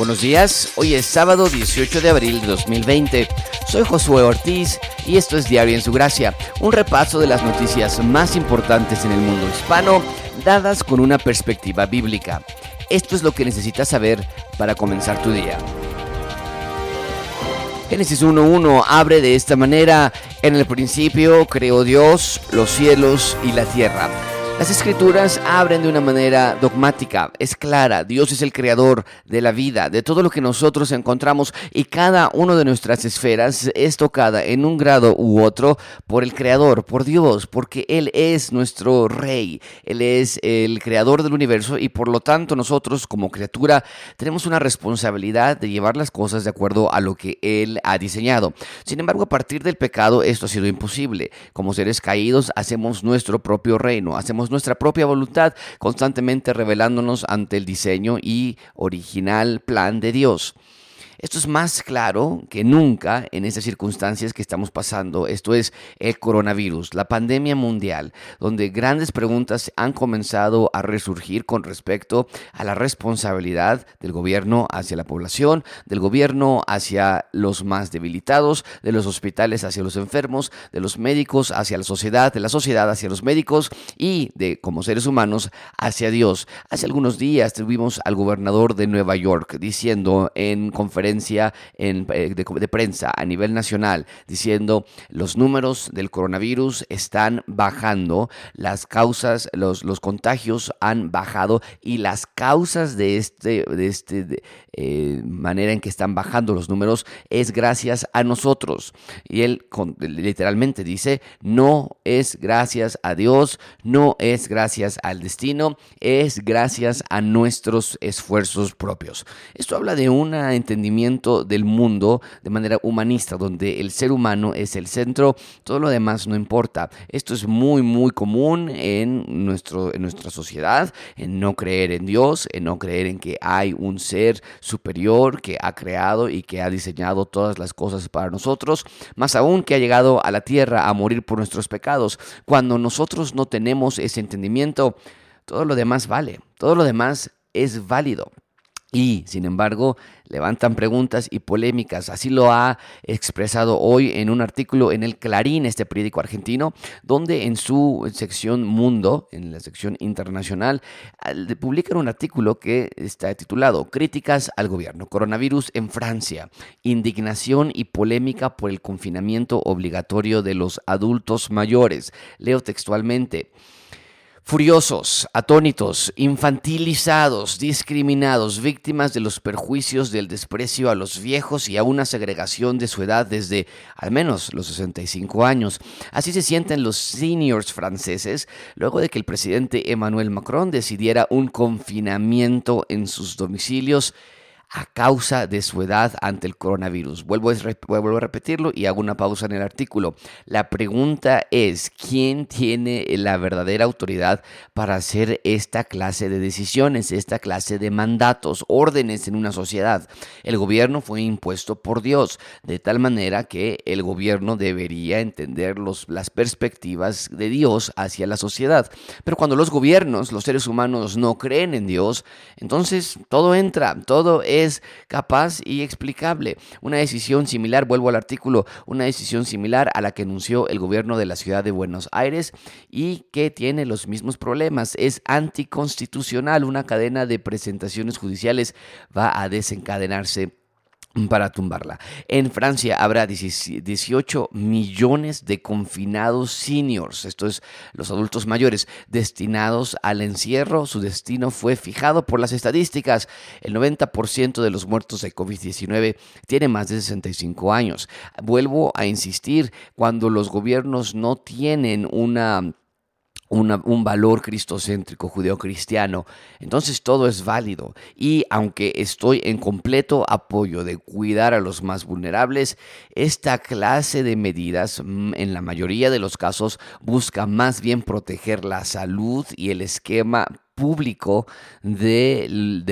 Buenos días, hoy es sábado 18 de abril de 2020. Soy Josué Ortiz y esto es Diario en su Gracia, un repaso de las noticias más importantes en el mundo hispano, dadas con una perspectiva bíblica. Esto es lo que necesitas saber para comenzar tu día. Génesis 1.1 abre de esta manera, en el principio creó Dios los cielos y la tierra. Las escrituras abren de una manera dogmática, es clara, Dios es el creador de la vida, de todo lo que nosotros encontramos y cada una de nuestras esferas es tocada en un grado u otro por el creador, por Dios, porque Él es nuestro rey, Él es el creador del universo y por lo tanto nosotros como criatura tenemos una responsabilidad de llevar las cosas de acuerdo a lo que Él ha diseñado. Sin embargo, a partir del pecado esto ha sido imposible. Como seres caídos hacemos nuestro propio reino, hacemos nuestra propia voluntad, constantemente revelándonos ante el diseño y original plan de Dios. Esto es más claro que nunca en estas circunstancias que estamos pasando. Esto es el coronavirus, la pandemia mundial, donde grandes preguntas han comenzado a resurgir con respecto a la responsabilidad del gobierno hacia la población, del gobierno hacia los más debilitados, de los hospitales hacia los enfermos, de los médicos hacia la sociedad, de la sociedad hacia los médicos y de como seres humanos hacia Dios. Hace algunos días tuvimos al gobernador de Nueva York diciendo en conferencia en, eh, de, prensa a nivel nacional diciendo los números del coronavirus están bajando, las causas, los, los contagios han bajado y las causas de este, de este eh, manera en que están bajando los números es gracias a nosotros. Y él literalmente dice, no es gracias a Dios, no es gracias al destino, es gracias a nuestros esfuerzos propios. Esto habla de un entendimiento del mundo de manera humanista, donde el ser humano es el centro, todo lo demás no importa. Esto es muy, muy común en, nuestro, en nuestra sociedad, en no creer en Dios, en no creer en que hay un ser superior que ha creado y que ha diseñado todas las cosas para nosotros, más aún que ha llegado a la tierra a morir por nuestros pecados. Cuando nosotros no tenemos ese entendimiento, todo lo demás vale, todo lo demás es válido. Y, sin embargo, levantan preguntas y polémicas. Así lo ha expresado hoy en un artículo en el Clarín, este periódico argentino, donde en su sección Mundo, en la sección internacional, publican un artículo que está titulado Críticas al gobierno, coronavirus en Francia, indignación y polémica por el confinamiento obligatorio de los adultos mayores. Leo textualmente. Furiosos, atónitos, infantilizados, discriminados, víctimas de los perjuicios del desprecio a los viejos y a una segregación de su edad desde al menos los 65 años. Así se sienten los seniors franceses luego de que el presidente Emmanuel Macron decidiera un confinamiento en sus domicilios a causa de su edad ante el coronavirus. Vuelvo a, repetirlo y hago una pausa en el artículo. La pregunta es, ¿quién tiene la verdadera autoridad para hacer esta clase de decisiones, esta clase de mandatos, órdenes en una sociedad? El gobierno fue impuesto por Dios, de tal manera que el gobierno debería entender los, las perspectivas de Dios hacia la sociedad. Pero cuando los gobiernos, los seres humanos, no creen en Dios, entonces todo entra, todo es es capaz y explicable. Una decisión similar, vuelvo al artículo, una decisión similar a la que anunció el gobierno de la ciudad de Buenos Aires y que tiene los mismos problemas. Es anticonstitucional. Una cadena de presentaciones judiciales va a desencadenarse para tumbarla. En Francia habrá 18 millones de confinados seniors, esto es los adultos mayores, destinados al encierro. Su destino fue fijado por las estadísticas. El 90% de los muertos de COVID-19 tiene más de 65 años. Vuelvo a insistir, cuando los gobiernos no tienen una un valor cristocéntrico judeocristiano, entonces todo es válido. Y aunque estoy en completo apoyo de cuidar a los más vulnerables, esta clase de medidas mm, en la mayoría de los casos busca más bien proteger la salud y el esquema público de,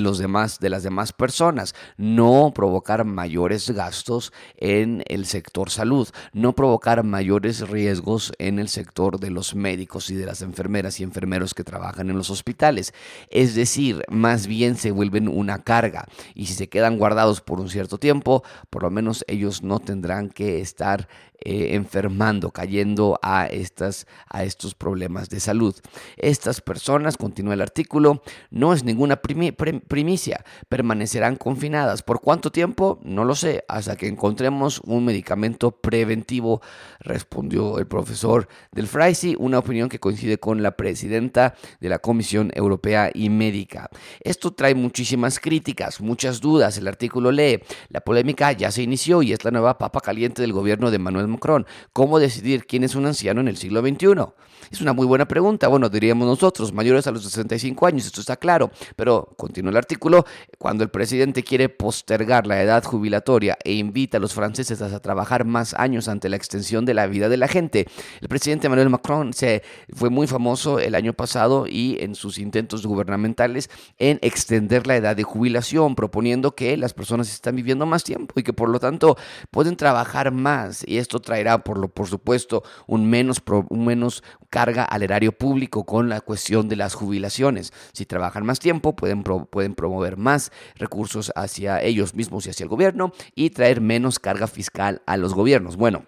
los demás, de las demás personas, no provocar mayores gastos en el sector salud, no provocar mayores riesgos en el sector de los médicos y de las enfermeras y enfermeros que trabajan en los hospitales. Es decir, más bien se vuelven una carga. Y si se quedan guardados por un cierto tiempo, por lo menos ellos no tendrán que estar eh, enfermando, cayendo a, estas, a estos problemas de salud. Estas personas, continúa el artículo, no es ninguna primicia, permanecerán confinadas. ¿Por cuánto tiempo? No lo sé, hasta que encontremos un medicamento preventivo, respondió el profesor del FRAISI, una opinión que coincide con la presidenta de la Comisión Europea y Médica. Esto trae muchísimas críticas, muchas dudas. El artículo lee, la polémica ya se inició y es la nueva papa caliente del gobierno de Manuel Macron. ¿Cómo decidir quién es un anciano en el siglo XXI? Es una muy buena pregunta. Bueno, diríamos nosotros, mayores a los 65 años, esto está claro. Pero continúa el artículo, cuando el presidente quiere postergar la edad jubilatoria e invita a los franceses a trabajar más años ante la extensión de la vida de la gente. El presidente Emmanuel Macron se fue muy famoso el año pasado y en sus intentos gubernamentales en extender la edad de jubilación, proponiendo que las personas están viviendo más tiempo y que por lo tanto pueden trabajar más. Y esto traerá, por, lo, por supuesto, un menos, un menos carga al erario público con la cuestión de las jubilaciones. Si trabajan más tiempo, pueden, pueden promover más recursos hacia ellos mismos y hacia el gobierno y traer menos carga fiscal a los gobiernos. Bueno,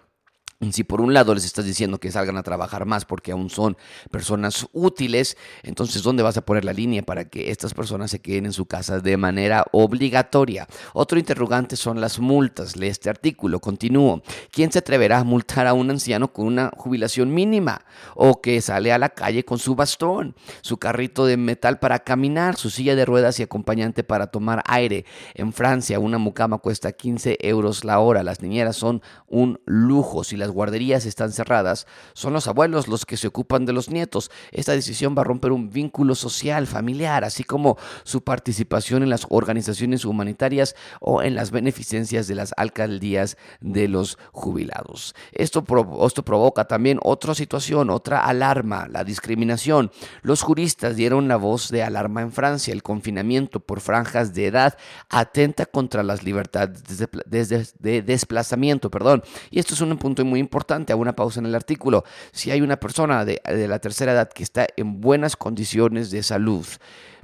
si por un lado les estás diciendo que salgan a trabajar más porque aún son personas útiles, entonces ¿dónde vas a poner la línea para que estas personas se queden en su casa de manera obligatoria? Otro interrogante son las multas. Lee este artículo, continúo. ¿Quién se atreverá a multar a un anciano con una jubilación mínima? O que sale a la calle con su bastón, su carrito de metal para caminar, su silla de ruedas y acompañante para tomar aire. En Francia una mucama cuesta 15 euros la hora. Las niñeras son un lujo. Si las guarderías están cerradas, son los abuelos los que se ocupan de los nietos. Esta decisión va a romper un vínculo social, familiar, así como su participación en las organizaciones humanitarias o en las beneficencias de las alcaldías de los jubilados. Esto, esto provoca también otra situación, otra alarma, la discriminación. Los juristas dieron la voz de alarma en Francia. El confinamiento por franjas de edad atenta contra las libertades de desplazamiento. Perdón. Y esto es un punto muy importante, hago una pausa en el artículo. Si hay una persona de, la tercera edad que está en buenas condiciones de salud,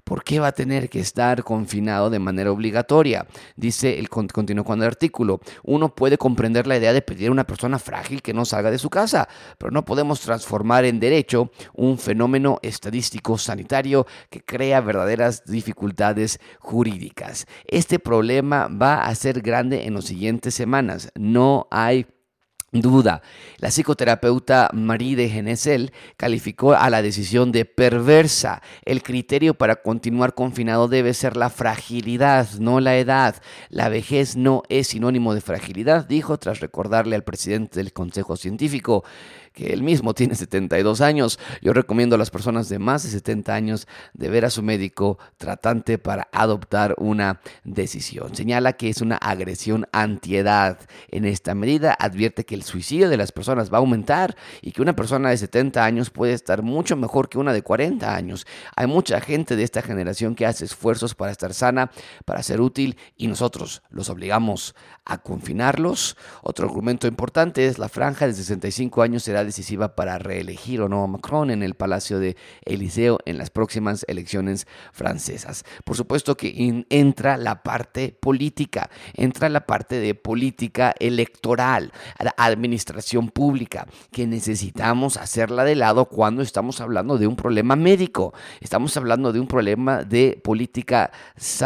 ¿Por qué va a tener que estar confinado de manera obligatoria? Dice el continuo con el artículo. Uno puede comprender la idea de pedir a una persona frágil que no salga de su casa, pero no podemos transformar en derecho un fenómeno estadístico sanitario que crea verdaderas dificultades jurídicas. Este problema va a ser grande en las siguientes semanas. No hay duda. La psicoterapeuta Marie de Genesel calificó a la decisión de perversa. El criterio para continuar confinado debe ser la fragilidad, no la edad. La vejez no es sinónimo de fragilidad, dijo tras recordarle al presidente del Consejo Científico que él mismo tiene 72 años. Yo recomiendo a las personas de más de 70 años de ver a su médico tratante para adoptar una decisión. Señala que es una agresión antiedad. En esta medida advierte que el suicidio de las personas va a aumentar y que una persona de 70 años puede estar mucho mejor que una de 40 años. Hay mucha gente de esta generación que hace esfuerzos para estar sana, para ser útil y nosotros los obligamos a confinarlos. Otro argumento importante es la franja de 65 años será decisiva para reelegir o no a Macron en el Palacio de Eliseo en las próximas elecciones francesas. Por supuesto que entra la parte política, entra la parte de política electoral, administración pública, que necesitamos hacerla de lado cuando estamos hablando de un problema médico, estamos hablando de un problema de política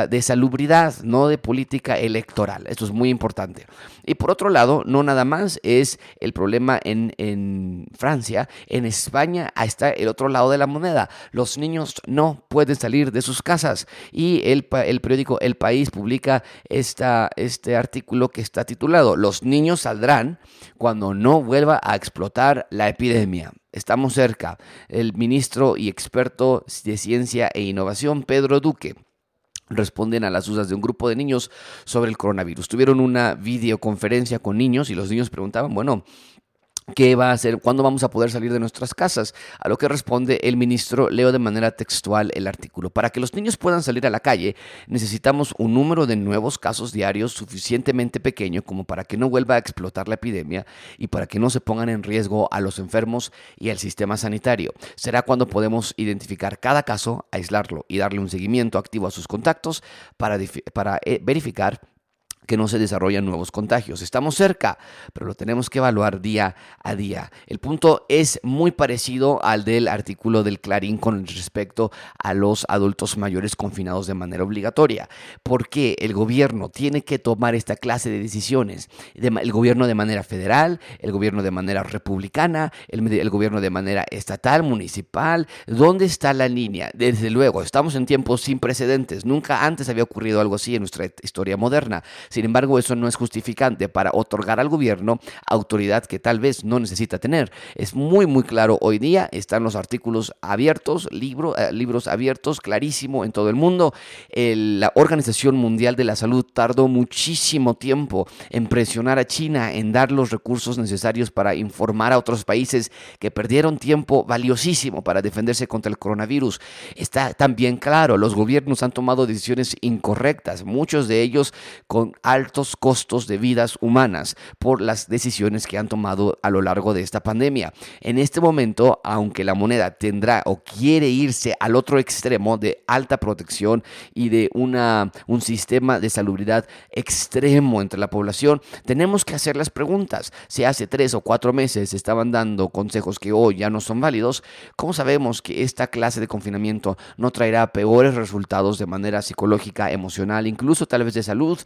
de salubridad, no de política electoral. Esto es muy importante. Y por otro lado, no nada más es el problema en, en Francia, en España está el otro lado de la moneda. Los niños no pueden salir de sus casas y el, el periódico El País publica esta, este artículo que está titulado Los niños saldrán cuando no vuelva a explotar la epidemia. Estamos cerca. El ministro y experto de ciencia e innovación, Pedro Duque, responden a las dudas de un grupo de niños sobre el coronavirus. Tuvieron una videoconferencia con niños y los niños preguntaban, bueno, ¿Qué va a hacer? ¿Cuándo vamos a poder salir de nuestras casas? A lo que responde el ministro, leo de manera textual el artículo. Para que los niños puedan salir a la calle, necesitamos un número de nuevos casos diarios suficientemente pequeño como para que no vuelva a explotar la epidemia y para que no se pongan en riesgo a los enfermos y al sistema sanitario. Será cuando podemos identificar cada caso, aislarlo y darle un seguimiento activo a sus contactos para, para eh, verificar que no se desarrollan nuevos contagios. Estamos cerca, pero lo tenemos que evaluar día a día. El punto es muy parecido al del artículo del Clarín con respecto a los adultos mayores confinados de manera obligatoria. porque el gobierno tiene que tomar esta clase de decisiones? El gobierno de manera federal, el gobierno de manera republicana, el, gobierno de manera estatal, municipal. ¿Dónde está la línea? Desde luego, estamos en tiempos sin precedentes. Nunca antes había ocurrido algo así en nuestra historia moderna. Sin embargo, eso no es justificante para otorgar al gobierno autoridad que tal vez no necesita tener. Es muy, muy claro hoy día, están los artículos abiertos, eh, libros abiertos, clarísimo en todo el mundo. la Organización Mundial de la Salud tardó muchísimo tiempo en presionar a China, en dar los recursos necesarios para informar a otros países que perdieron tiempo valiosísimo para defenderse contra el coronavirus. Está también claro, los gobiernos han tomado decisiones incorrectas, muchos de ellos con altos costos de vidas humanas por las decisiones que han tomado a lo largo de esta pandemia. En este momento, aunque la moneda tendrá o quiere irse al otro extremo de alta protección y de una, un sistema de salubridad extremo entre la población, tenemos que hacer las preguntas. Si hace tres o cuatro meses estaban dando consejos que hoy ya no son válidos, ¿cómo sabemos que esta clase de confinamiento no traerá peores resultados de manera psicológica, emocional, incluso tal vez de salud?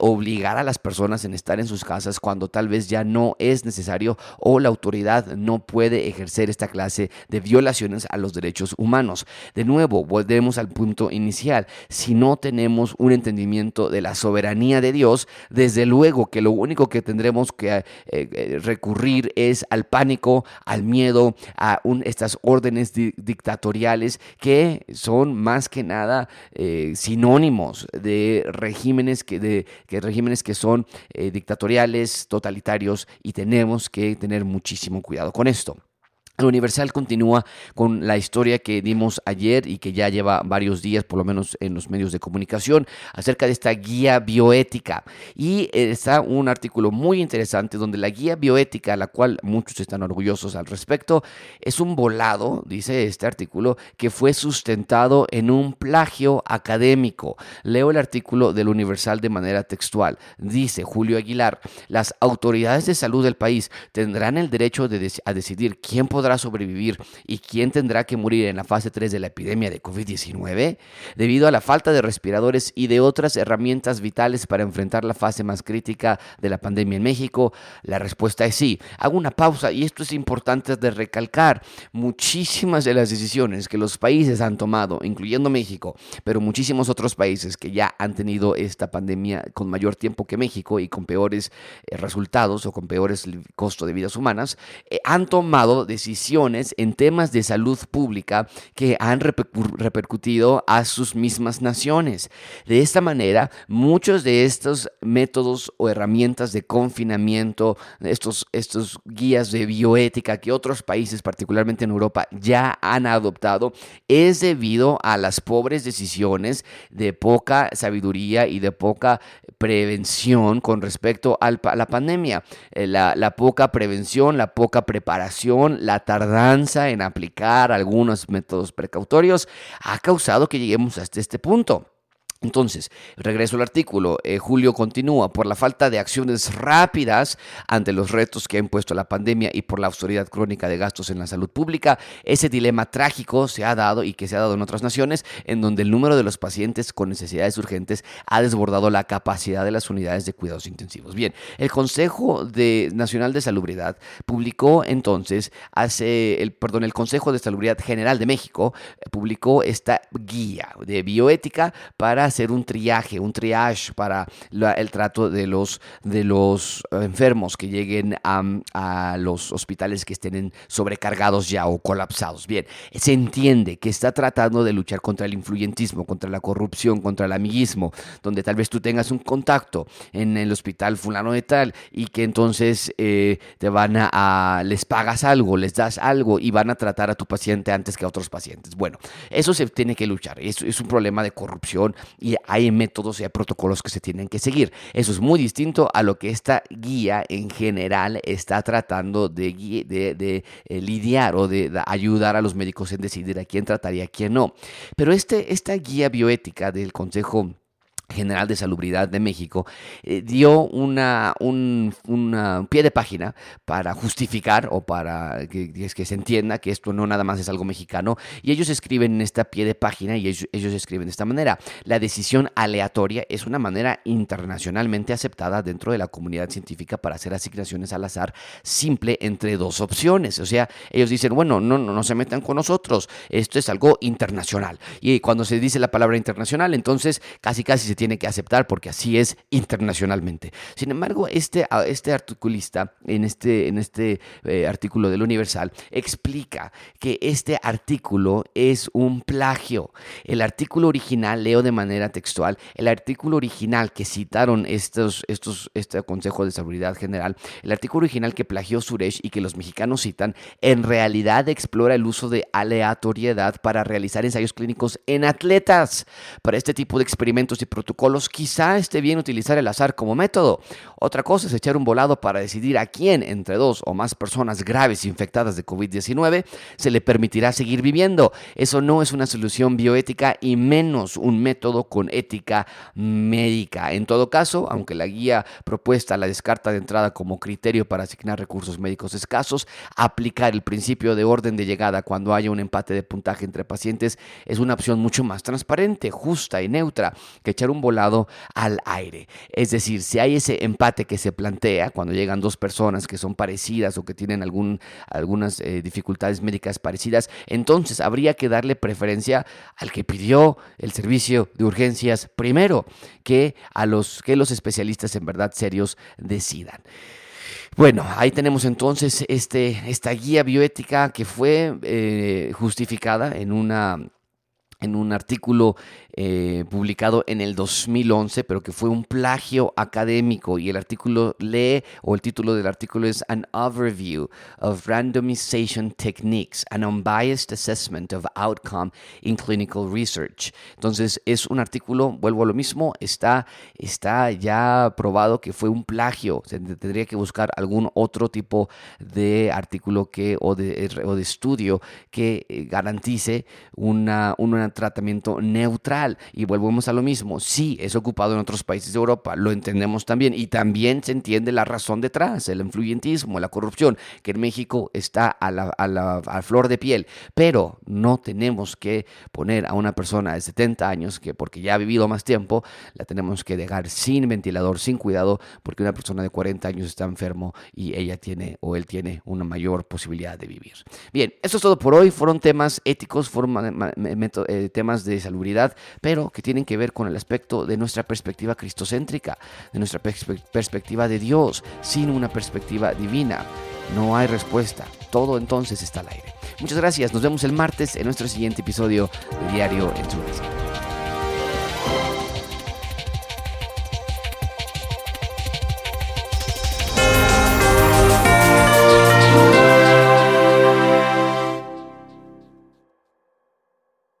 Obligar a las personas en estar en sus casas cuando tal vez ya no es necesario o la autoridad no puede ejercer esta clase de violaciones a los derechos humanos. De nuevo, volvemos al punto inicial. Si no tenemos un entendimiento de la soberanía de Dios, desde luego que lo único que tendremos que eh, eh, recurrir es al pánico, al miedo, a estas órdenes dictatoriales que son más que nada eh, sinónimos de regímenes que de que regímenes que son eh, dictatoriales, totalitarios y tenemos que tener muchísimo cuidado con esto. El Universal continúa con la historia que dimos ayer y que ya lleva varios días, por lo menos en los medios de comunicación, acerca de esta guía bioética. Y está un artículo muy interesante donde la guía bioética, la cual muchos están orgullosos al respecto, es un volado, dice este artículo, que fue sustentado en un plagio académico. Leo el artículo del Universal de manera textual. Dice Julio Aguilar, las autoridades de salud del país tendrán el derecho de a decidir quién podrá sobrevivir y quién tendrá que morir en la fase 3 de la epidemia de COVID-19? Debido a la falta de respiradores y de otras herramientas vitales para enfrentar la fase más crítica de la pandemia en México, la respuesta es sí. Hago una pausa y esto es importante de recalcar. Muchísimas de las decisiones que los países han tomado, incluyendo México, pero muchísimos otros países que ya han tenido esta pandemia con mayor tiempo que México y con peores eh, resultados o con peores costos de vidas humanas, eh, han tomado decisiones en temas de salud pública que han repercutido a sus mismas naciones. De esta manera, muchos de estos métodos o herramientas de confinamiento, estos, estos guías de bioética que otros países, particularmente en Europa, ya han adoptado, es debido a las pobres decisiones de poca sabiduría y de poca prevención con respecto a la pandemia. Eh, la, la poca prevención, la poca preparación, la tardanza en aplicar algunos métodos precautorios ha causado que lleguemos hasta este punto. Entonces, regreso al artículo. Eh, Julio continúa, por la falta de acciones rápidas ante los retos que ha impuesto la pandemia y por la autoridad crónica de gastos en la salud pública, ese dilema trágico se ha dado y que se ha dado en otras naciones, en donde el número de los pacientes con necesidades urgentes ha desbordado la capacidad de las unidades de cuidados intensivos. Bien, el Consejo de Nacional de Salubridad publicó entonces, hace, el, perdón, el Consejo de Salubridad General de México eh, publicó esta guía de bioética para hacer un triaje, un triage para el trato de los, de los enfermos que lleguen a, los hospitales que estén sobrecargados ya o colapsados. Bien, se entiende que está tratando de luchar contra el influyentismo, contra la corrupción, contra el amiguismo, donde tal vez tú tengas un contacto en el hospital fulano de tal y que entonces eh, te van a, les pagas algo, les das algo y van a tratar a tu paciente antes que a otros pacientes. Bueno, eso se tiene que luchar, es un problema de corrupción y hay métodos y hay protocolos que se tienen que seguir. Eso es muy distinto a lo que esta guía en general está tratando de, de, eh, lidiar o de, ayudar a los médicos en decidir a quién tratar y a quién no. Pero este, esta guía bioética del Consejo General de Salubridad de México eh, dio una, un pie de página para justificar o para que, que, se entienda que esto no nada más es algo mexicano y ellos escriben en esta pie de página y ellos, ellos escriben de esta manera la decisión aleatoria es una manera internacionalmente aceptada dentro de la comunidad científica para hacer asignaciones al azar simple entre dos opciones o sea ellos dicen bueno no, no, no se metan con nosotros esto es algo internacional y cuando se dice la palabra internacional entonces casi casi se tiene que aceptar porque así es internacionalmente. Sin embargo, este, este articulista en este, en este eh, artículo del Universal explica que este artículo es un plagio. El artículo original, leo de manera textual, el artículo original que citaron estos, estos, este Consejo de Seguridad General, el artículo original que plagió Suresh y que los mexicanos citan, en realidad explora el uso de aleatoriedad para realizar ensayos clínicos en atletas. Para este tipo de experimentos y protocolos, quizá esté bien utilizar el azar como método. Otra cosa es echar un volado para decidir a quién, entre dos o más personas graves infectadas de COVID-19, se le permitirá seguir viviendo. Eso no es una solución bioética y menos un método con ética médica. En todo caso, aunque la guía propuesta la descarta de entrada como criterio para asignar recursos médicos escasos, aplicar el principio de orden de llegada cuando haya un empate de puntaje entre pacientes es una opción mucho más transparente, justa y neutra que echar un volado al aire. Es decir, si hay ese empate que se plantea cuando llegan dos personas que son parecidas o que tienen algún, algunas eh, dificultades médicas parecidas, entonces habría que darle preferencia al que pidió el servicio de urgencias primero, que a los que los especialistas en verdad serios decidan. Bueno, ahí tenemos entonces este, esta guía bioética que fue eh, justificada en una en un artículo eh, publicado en el 2011, pero que fue un plagio académico. Y el artículo lee, o el título del artículo es An Overview of Randomization Techniques, an Unbiased Assessment of Outcome in Clinical Research. Entonces, es un artículo, vuelvo a lo mismo, está, está ya probado que fue un plagio. Se tendría que buscar algún otro tipo de artículo que, o, de, o de estudio que eh, garantice una, un tratamiento neutral y volvemos a lo mismo, sí, es ocupado en otros países de Europa, lo entendemos también y también se entiende la razón detrás, el influyentismo, la corrupción, que en México está a la, a la flor de piel, pero no tenemos que poner a una persona de 70 años que porque ya ha vivido más tiempo, la tenemos que dejar sin ventilador, sin cuidado, porque una persona de 40 años está enfermo y ella tiene o él tiene una mayor posibilidad de vivir. Bien, eso es todo por hoy. Fueron temas éticos, fueron eh, temas de salubridad, pero que tienen que ver con el aspecto de nuestra perspectiva cristocéntrica, de nuestra perspectiva de Dios, sin una perspectiva divina. No hay respuesta. Todo entonces está al aire. Muchas gracias. Nos vemos el martes en nuestro siguiente episodio de Diario en su